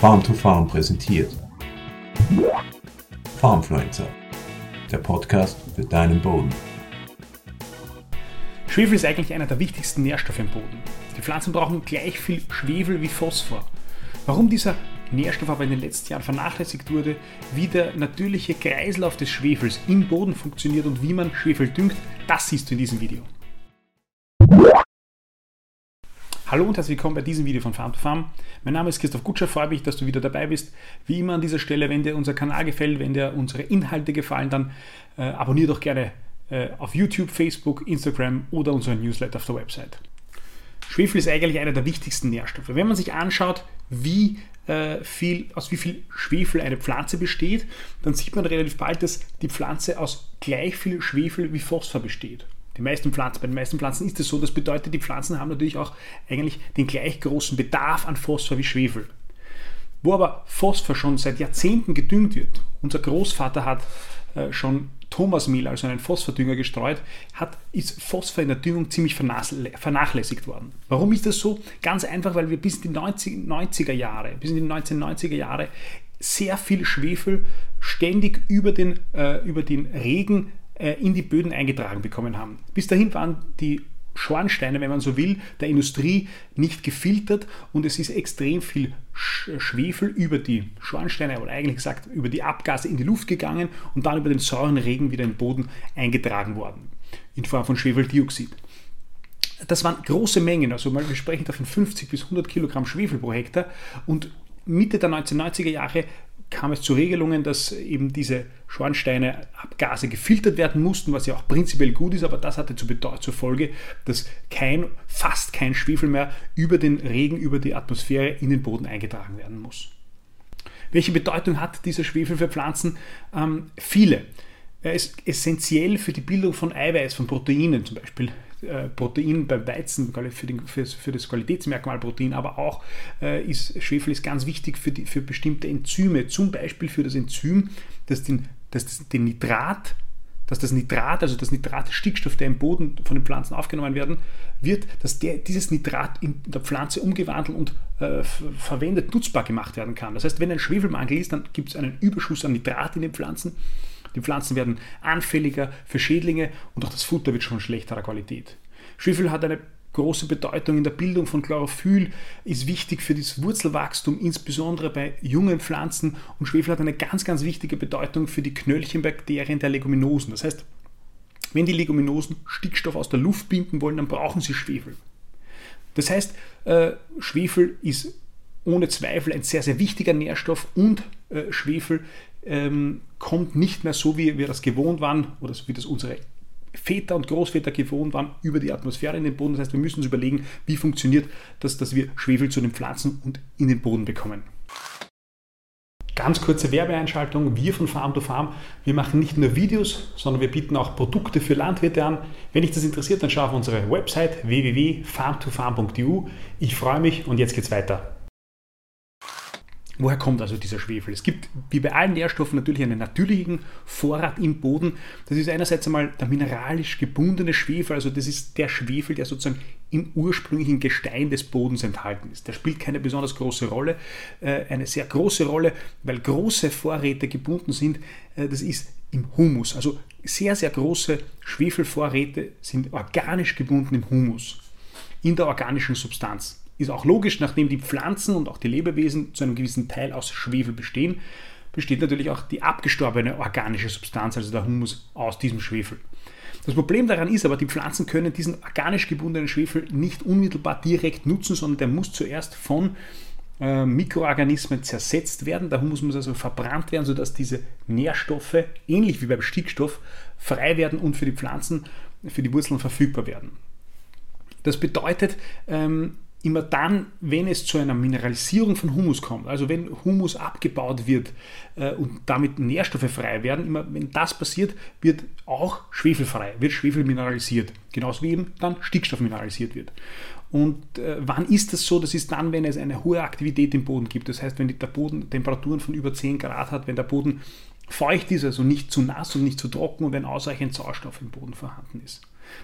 Farm to Farm präsentiert. Farmfluencer, der Podcast für deinen Boden. Schwefel ist eigentlich einer der wichtigsten Nährstoffe im Boden. Die Pflanzen brauchen gleich viel Schwefel wie Phosphor. Warum dieser Nährstoff aber in den letzten Jahren vernachlässigt wurde, wie der natürliche Kreislauf des Schwefels im Boden funktioniert und wie man Schwefel düngt, das siehst du in diesem Video. Hallo und herzlich willkommen bei diesem Video von Farm to Farm. Mein Name ist Christoph Gutscher, freue mich, dass du wieder dabei bist. Wie immer an dieser Stelle, wenn dir unser Kanal gefällt, wenn dir unsere Inhalte gefallen, dann äh, abonniere doch gerne äh, auf YouTube, Facebook, Instagram oder unseren Newsletter auf der Website. Schwefel ist eigentlich einer der wichtigsten Nährstoffe. Wenn man sich anschaut, wie äh, viel, aus wie viel Schwefel eine Pflanze besteht, dann sieht man relativ bald, dass die Pflanze aus gleich viel Schwefel wie Phosphor besteht. Die meisten Pflanzen, bei den meisten Pflanzen ist es so. Das bedeutet, die Pflanzen haben natürlich auch eigentlich den gleich großen Bedarf an Phosphor wie Schwefel. Wo aber Phosphor schon seit Jahrzehnten gedüngt wird, unser Großvater hat äh, schon Thomasmehl, also einen Phosphordünger gestreut, hat, ist Phosphor in der Düngung ziemlich vernachlässigt worden. Warum ist das so? Ganz einfach, weil wir bis in die 90, 90er Jahre, bis in die 1990er Jahre sehr viel Schwefel ständig über den, äh, über den Regen in die Böden eingetragen bekommen haben. Bis dahin waren die Schornsteine, wenn man so will, der Industrie nicht gefiltert und es ist extrem viel Schwefel über die Schornsteine oder eigentlich gesagt über die Abgase in die Luft gegangen und dann über den sauren Regen wieder in den Boden eingetragen worden in Form von Schwefeldioxid. Das waren große Mengen, also wir sprechen da von 50 bis 100 Kilogramm Schwefel pro Hektar und Mitte der 1990er Jahre kam es zu Regelungen, dass eben diese Schornsteine Abgase gefiltert werden mussten, was ja auch prinzipiell gut ist, aber das hatte zur Folge, dass kein, fast kein Schwefel mehr über den Regen, über die Atmosphäre in den Boden eingetragen werden muss. Welche Bedeutung hat dieser Schwefel für Pflanzen? Ähm, viele. Er ist essentiell für die Bildung von Eiweiß, von Proteinen zum Beispiel. Äh, Protein beim Weizen für, den, für, für, das Qualitätsmerkmal Protein, aber auch äh, ist Schwefel ist ganz wichtig für, die, für bestimmte Enzyme, zum Beispiel für das Enzym, das den, das den Nitrat dass das Nitrat, also das Nitrat Stickstoff, der im Boden von den Pflanzen aufgenommen werden, wird, dass der, dieses Nitrat in der Pflanze umgewandelt und äh, verwendet, nutzbar gemacht werden kann. Das heißt, wenn ein Schwefelmangel ist, dann gibt es einen Überschuss an Nitrat in den Pflanzen die Pflanzen werden anfälliger für Schädlinge und auch das Futter wird schon schlechterer Qualität. Schwefel hat eine große Bedeutung in der Bildung von Chlorophyll, ist wichtig für das Wurzelwachstum, insbesondere bei jungen Pflanzen. Und Schwefel hat eine ganz, ganz wichtige Bedeutung für die Knöllchenbakterien der Leguminosen. Das heißt, wenn die Leguminosen Stickstoff aus der Luft binden wollen, dann brauchen sie Schwefel. Das heißt, äh, Schwefel ist ohne Zweifel ein sehr, sehr wichtiger Nährstoff und äh, Schwefel ähm, kommt nicht mehr so, wie wir das gewohnt waren oder so wie das unsere Väter und Großväter gewohnt waren, über die Atmosphäre in den Boden. Das heißt, wir müssen uns überlegen, wie funktioniert das, dass wir Schwefel zu den Pflanzen und in den Boden bekommen. Ganz kurze Werbeeinschaltung. Wir von Farm to Farm, wir machen nicht nur Videos, sondern wir bieten auch Produkte für Landwirte an. Wenn dich das interessiert, dann schau auf unsere Website www.farmtofarm.eu. Ich freue mich und jetzt geht's weiter. Woher kommt also dieser Schwefel? Es gibt wie bei allen Nährstoffen natürlich einen natürlichen Vorrat im Boden. Das ist einerseits einmal der mineralisch gebundene Schwefel, also das ist der Schwefel, der sozusagen im ursprünglichen Gestein des Bodens enthalten ist. Der spielt keine besonders große Rolle, äh, eine sehr große Rolle, weil große Vorräte gebunden sind. Äh, das ist im Humus. Also sehr, sehr große Schwefelvorräte sind organisch gebunden im Humus, in der organischen Substanz. Ist auch logisch, nachdem die Pflanzen und auch die Lebewesen zu einem gewissen Teil aus Schwefel bestehen, besteht natürlich auch die abgestorbene organische Substanz, also der Humus, aus diesem Schwefel. Das Problem daran ist aber, die Pflanzen können diesen organisch gebundenen Schwefel nicht unmittelbar direkt nutzen, sondern der muss zuerst von äh, Mikroorganismen zersetzt werden. Der Humus muss also verbrannt werden, sodass diese Nährstoffe, ähnlich wie beim Stickstoff, frei werden und für die Pflanzen, für die Wurzeln verfügbar werden. Das bedeutet, ähm, immer dann, wenn es zu einer Mineralisierung von Humus kommt, also wenn Humus abgebaut wird äh, und damit Nährstoffe frei werden, immer wenn das passiert, wird auch Schwefel frei, wird Schwefel mineralisiert, genauso wie eben dann Stickstoff mineralisiert wird. Und äh, wann ist das so? Das ist dann, wenn es eine hohe Aktivität im Boden gibt. Das heißt, wenn der Boden Temperaturen von über 10 Grad hat, wenn der Boden feucht ist, also nicht zu nass und nicht zu trocken und wenn ausreichend Sauerstoff im Boden vorhanden ist.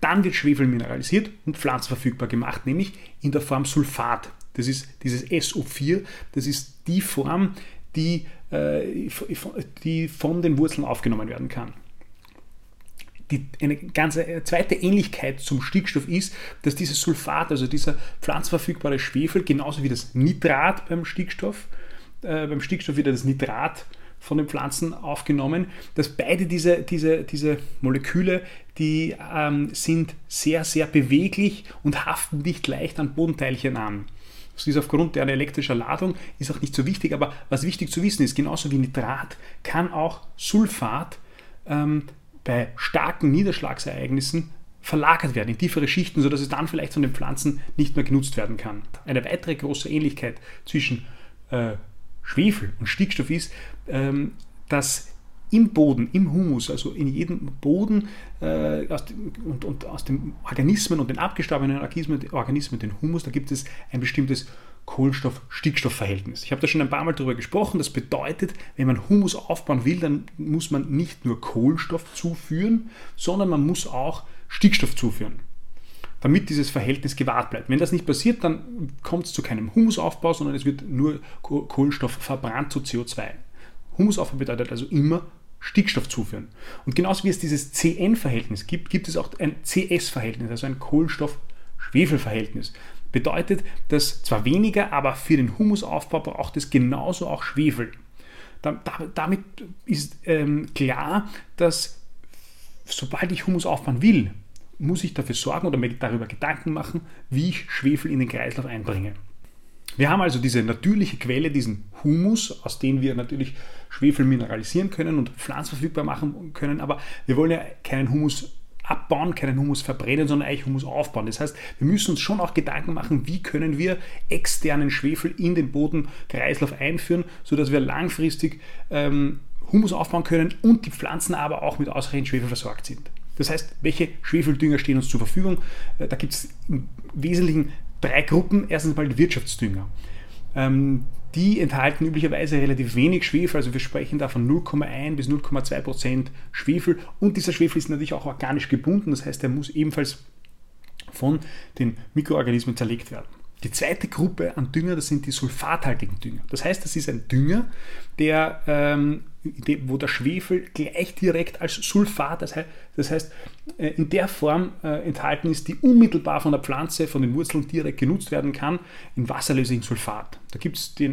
Dann wird Schwefel mineralisiert und pflanzenverfügbar gemacht, nämlich in der Form Sulfat. Das ist dieses SO4, das ist die Form, die, äh, die von den Wurzeln aufgenommen werden kann. Die, eine ganz äh, zweite Ähnlichkeit zum Stickstoff ist, dass dieses Sulfat, also dieser pflanzverfügbare Schwefel, genauso wie das Nitrat beim Stickstoff, äh, beim Stickstoff wieder das Nitrat von den Pflanzen aufgenommen, dass beide diese, diese, diese Moleküle, die ähm, sind sehr, sehr beweglich und haften nicht leicht an Bodenteilchen an. Das ist aufgrund deren elektrischer Ladung, ist auch nicht so wichtig, aber was wichtig zu wissen ist, genauso wie Nitrat kann auch Sulfat ähm, bei starken Niederschlagsereignissen verlagert werden in tiefere Schichten, sodass es dann vielleicht von den Pflanzen nicht mehr genutzt werden kann. Eine weitere große Ähnlichkeit zwischen äh, Schwefel und Stickstoff ist, ähm, dass im Boden, im Humus, also in jedem Boden äh, aus dem, und, und, aus den Organismen und den abgestorbenen Organismen, den Humus, da gibt es ein bestimmtes Kohlenstoff-Stickstoff-Verhältnis. Ich habe da schon ein paar Mal darüber gesprochen. Das bedeutet, wenn man Humus aufbauen will, dann muss man nicht nur Kohlenstoff zuführen, sondern man muss auch Stickstoff zuführen damit dieses Verhältnis gewahrt bleibt. Wenn das nicht passiert, dann kommt es zu keinem Humusaufbau, sondern es wird nur Kohlenstoff verbrannt zu CO2. Humusaufbau bedeutet also immer Stickstoff zuführen. Und genauso wie es dieses CN-Verhältnis gibt, gibt es auch ein CS-Verhältnis, also ein Kohlenstoff-Schwefel-Verhältnis. Bedeutet, dass zwar weniger, aber für den Humusaufbau braucht es genauso auch Schwefel. damit ist ähm, klar, dass sobald ich Humus aufbauen will, muss ich dafür sorgen oder mir darüber Gedanken machen, wie ich Schwefel in den Kreislauf einbringe. Wir haben also diese natürliche Quelle, diesen Humus, aus dem wir natürlich Schwefel mineralisieren können und pflanzverfügbar machen können, aber wir wollen ja keinen Humus abbauen, keinen Humus verbrennen, sondern eigentlich Humus aufbauen. Das heißt, wir müssen uns schon auch Gedanken machen, wie können wir externen Schwefel in den Bodenkreislauf einführen, sodass wir langfristig ähm, Humus aufbauen können und die Pflanzen aber auch mit ausreichend Schwefel versorgt sind. Das heißt, welche Schwefeldünger stehen uns zur Verfügung? Äh, da gibt es im Wesentlichen drei Gruppen. Erstens mal die Wirtschaftsdünger. Ähm, die enthalten üblicherweise relativ wenig Schwefel, also wir sprechen da von 0,1 bis 0,2 Prozent Schwefel und dieser Schwefel ist natürlich auch organisch gebunden, das heißt, er muss ebenfalls von den Mikroorganismen zerlegt werden. Die zweite Gruppe an Dünger, das sind die sulfathaltigen Dünger. Das heißt, das ist ein Dünger, der, ähm, wo der Schwefel gleich direkt als Sulfat, das heißt, das heißt äh, in der Form äh, enthalten ist, die unmittelbar von der Pflanze, von den Wurzeln direkt genutzt werden kann, in wasserlöslichen Sulfat. Da gibt es die,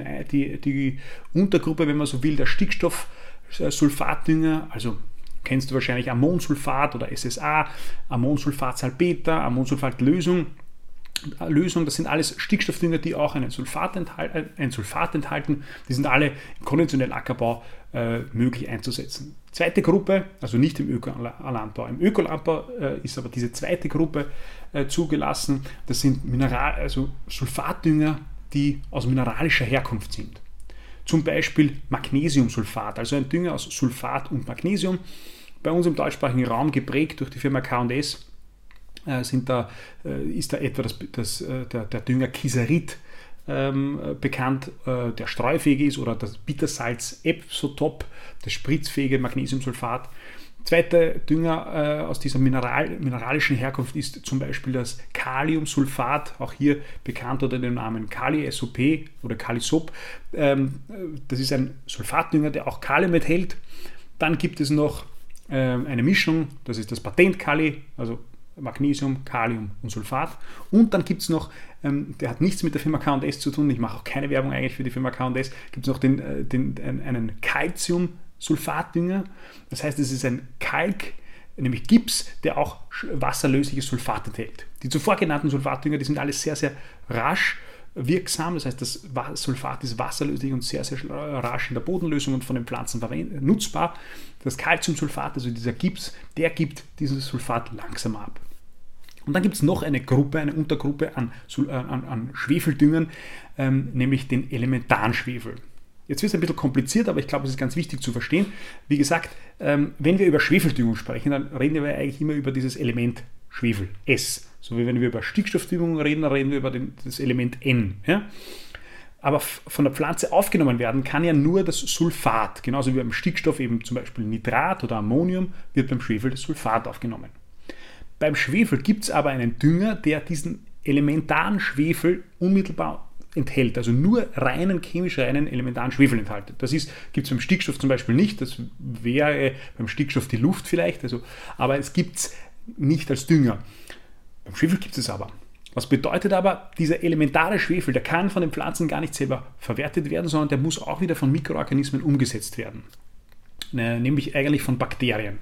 die Untergruppe, wenn man so will, der Stickstoffsulfatdünger, also kennst du wahrscheinlich Ammonsulfat oder SSA, Ammonsulfatsalpeter, Ammonsulfatlösung. Lösung. Das sind alles Stickstoffdünger, die auch einen Sulfat, enthalten, ein Sulfat enthalten. Die sind alle im konventionellen Ackerbau äh, möglich einzusetzen. Zweite Gruppe, also nicht im Ökolandbau. Im Ökolandbau äh, ist aber diese zweite Gruppe äh, zugelassen. Das sind Mineral, also Sulfatdünger, die aus mineralischer Herkunft sind. Zum Beispiel Magnesiumsulfat, also ein Dünger aus Sulfat und Magnesium. Bei uns im deutschsprachigen Raum geprägt durch die Firma K&S äh, sind da, äh, ist da etwa das, das, äh, der, der Dünger Kiserit ähm, bekannt, äh, der streufähig ist, oder das Bittersalz Epsotop, das spritzfähige Magnesiumsulfat. Zweiter Dünger äh, aus dieser Mineral, mineralischen Herkunft ist zum Beispiel das Kaliumsulfat, auch hier bekannt unter dem Namen Kali-SOP oder Kalisop. Ähm, das ist ein Sulfatdünger, der auch Kalium enthält. Dann gibt es noch ähm, eine Mischung, das ist das Patent-Kali, also Magnesium, Kalium und Sulfat. Und dann gibt es noch, ähm, der hat nichts mit der Firma KS zu tun, ich mache auch keine Werbung eigentlich für die Firma KS, gibt es noch den, äh, den, einen Calcium-Sulfatdünger. Das heißt, es ist ein Kalk, nämlich Gips, der auch wasserlösliches Sulfat enthält. Die zuvor genannten Sulfatdünger, die sind alle sehr, sehr rasch wirksam. Das heißt, das Sulfat ist wasserlöslich und sehr, sehr rasch in der Bodenlösung und von den Pflanzen nutzbar. Das Calciumsulfat, also dieser Gips, der gibt dieses Sulfat langsam ab. Und dann gibt es noch eine Gruppe, eine Untergruppe an, äh, an, an Schwefeldüngern, ähm, nämlich den Elementarschwefel. Jetzt wird es ein bisschen kompliziert, aber ich glaube, es ist ganz wichtig zu verstehen. Wie gesagt, ähm, wenn wir über Schwefeldüngung sprechen, dann reden wir eigentlich immer über dieses Element Schwefel, S. So wie wenn wir über Stickstoffdüngung reden, reden wir über den, das Element N. Ja? Aber von der Pflanze aufgenommen werden kann ja nur das Sulfat. Genauso wie beim Stickstoff eben zum Beispiel Nitrat oder Ammonium wird beim Schwefel das Sulfat aufgenommen. Beim Schwefel gibt es aber einen Dünger, der diesen elementaren Schwefel unmittelbar enthält, also nur reinen chemisch reinen elementaren Schwefel enthält. Das gibt es beim Stickstoff zum Beispiel nicht, das wäre beim Stickstoff die Luft vielleicht, also, aber es gibt es nicht als Dünger. Beim Schwefel gibt es aber. Was bedeutet aber, dieser elementare Schwefel, der kann von den Pflanzen gar nicht selber verwertet werden, sondern der muss auch wieder von Mikroorganismen umgesetzt werden. Ne, nämlich eigentlich von Bakterien.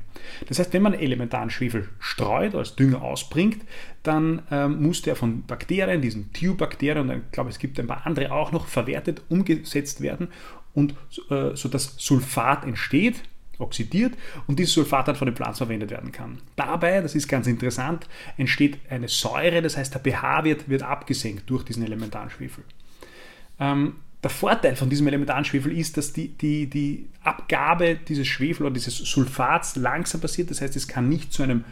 Das heißt, wenn man elementaren Schwefel streut, als Dünger ausbringt, dann ähm, muss der von Bakterien, diesen Thiobakterien, und ich glaube, es gibt ein paar andere auch noch, verwertet, umgesetzt werden und äh, so Sulfat entsteht, oxidiert und dieses Sulfat dann von den Pflanzen verwendet werden kann. Dabei, das ist ganz interessant, entsteht eine Säure, das heißt der pH wird, wird abgesenkt durch diesen elementaren Schwefel. Ähm, der Vorteil von diesem elementaren Schwefel ist, dass die, die, die Abgabe dieses Schwefel oder dieses Sulfats langsam passiert. Das heißt, es kann nicht zu einem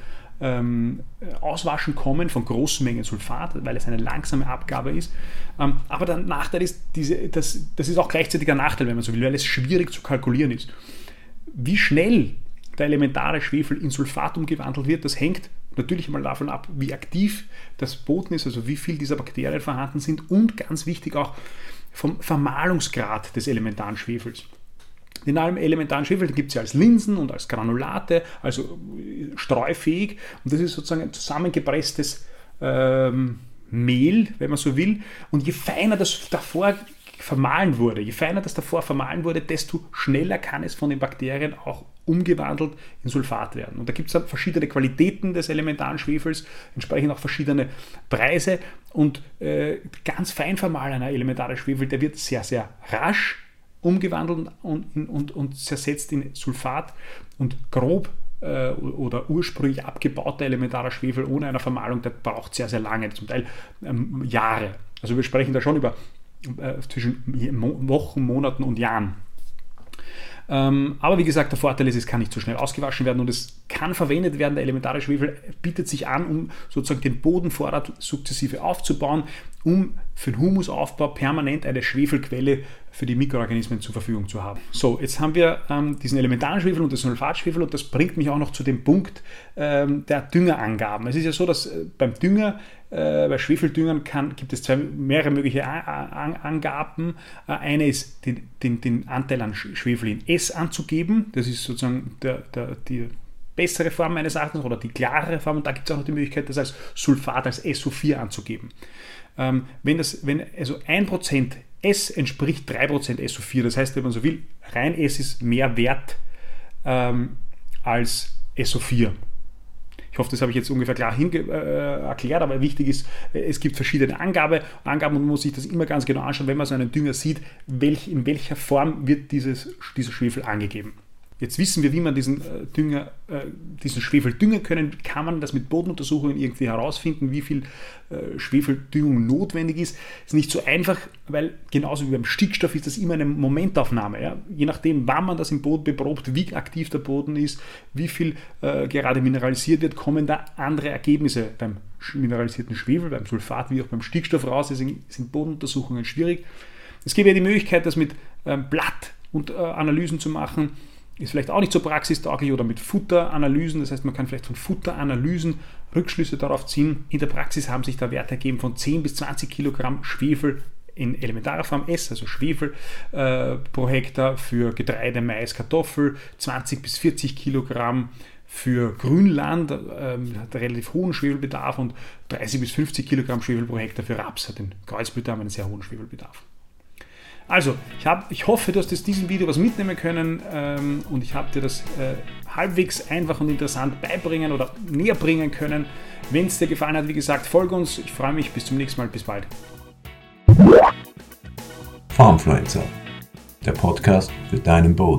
ähm, Auswaschen kommen von großen Mengen Sulfat, weil es eine langsame Abgabe ist. Ähm, aber der Nachteil ist, diese, das, das ist auch gleichzeitig ein Nachteil, wenn man so will, weil es schwierig zu kalkulieren ist. Wie schnell der elementare Schwefel in Sulfat umgewandelt wird, das hängt natürlich mal davon ab, wie aktiv das Boden ist, also wie viel dieser Bakterien vorhanden sind und ganz wichtig auch, vom Vermahlungsgrad des elementaren Schwefels. In allem elementaren Schwefel gibt es ja als Linsen und als Granulate, also streufähig. Und das ist sozusagen ein zusammengepresstes ähm, Mehl, wenn man so will. Und je feiner das davor vermahlen wurde, je feiner das davor vermahlen wurde, desto schneller kann es von den Bakterien auch umgewandelt in Sulfat werden. Und da gibt es dann verschiedene Qualitäten des elementaren Schwefels, entsprechend auch verschiedene Preise. Und äh, ganz fein vermahlener elementarer Schwefel, der wird sehr, sehr rasch umgewandelt und, und, und zersetzt in Sulfat und grob äh, oder ursprünglich abgebauter elementarer Schwefel ohne eine Vermahlung, der braucht sehr, sehr lange, zum Teil ähm, Jahre. Also wir sprechen da schon über äh, zwischen Wochen, Monaten und Jahren. Ähm, aber wie gesagt, der Vorteil ist, es kann nicht so schnell ausgewaschen werden und es kann verwendet werden. Der elementare Schwefel bietet sich an, um sozusagen den Bodenvorrat sukzessive aufzubauen, um für den Humusaufbau permanent eine Schwefelquelle für die Mikroorganismen zur Verfügung zu haben. So, jetzt haben wir ähm, diesen elementaren Schwefel und den Sulfatschwefel und das bringt mich auch noch zu dem Punkt ähm, der Düngerangaben. Es ist ja so, dass äh, beim Dünger bei Schwefeldüngern kann, gibt es zwei, mehrere mögliche Angaben. Äh, eine ist, den, den, den, Anteil an Schwefel in S anzugeben. Das ist sozusagen der, der, die bessere Form meines Erachtens oder die klarere Form. Und da gibt es auch noch die Möglichkeit, das als Sulfat, als SO4 anzugeben. Ähm, wenn, das, wenn also 1% S entspricht 3% SO4, das heißt, wenn man so will, rein S ist mehr wert ähm, als SO4. Ich hoffe, das habe ich jetzt ungefähr klar äh, erklärt, aber wichtig ist, es gibt verschiedene Angabe, Angaben und man muss sich das immer ganz genau anschauen, wenn man so einen Dünger sieht, welch, in welcher Form wird dieses, dieser Schwefel angegeben. Jetzt wissen wir, wie man diesen äh, Dünger, äh, diesen Schwefel düngen können. Kann man das mit Bodenuntersuchungen irgendwie herausfinden, wie viel äh, Schwefeldüngung notwendig ist? Ist nicht so einfach, weil genauso wie beim Stickstoff ist das immer eine Momentaufnahme. Ja? Je nachdem, wann man das im Boden beprobt, wie aktiv der Boden ist, wie viel gerade mineralisiert wird, kommen da andere Ergebnisse beim mineralisierten Schwefel, beim Sulfat wie auch beim Stickstoff raus. Deswegen sind Bodenuntersuchungen schwierig. Es gibt ja die Möglichkeit, das mit ähm, Blatt und zu machen ist vielleicht auch nicht so praxistauglich oder mit Futteranalysen. Das heißt, man kann vielleicht von Futteranalysen Rückschlüsse darauf ziehen. In der Praxis haben sich da Werte ergeben von 10 bis 20 Kilogramm Schwefel in elementarer Form S, also Schwefel äh, pro Hektar für Getreide, Mais, Kartoffel, 20 bis 40 Kilogramm für Grünland, äh, hat relativ hohen Schwefelbedarf und 30 bis 50 Kilogramm Schwefel pro Hektar für Raps, hat den Kreuzblüter einen sehr hohen Schwefelbedarf. Also, ich, hab, ich hoffe, du hast aus diesem Video was mitnehmen können ähm, und ich habe dir das äh, halbwegs einfach und interessant beibringen oder näher bringen können. Wenn es dir gefallen hat, wie gesagt, folge uns. Ich freue mich. Bis zum nächsten Mal. Bis bald. Farmfluencer, der Podcast für deinen Boden.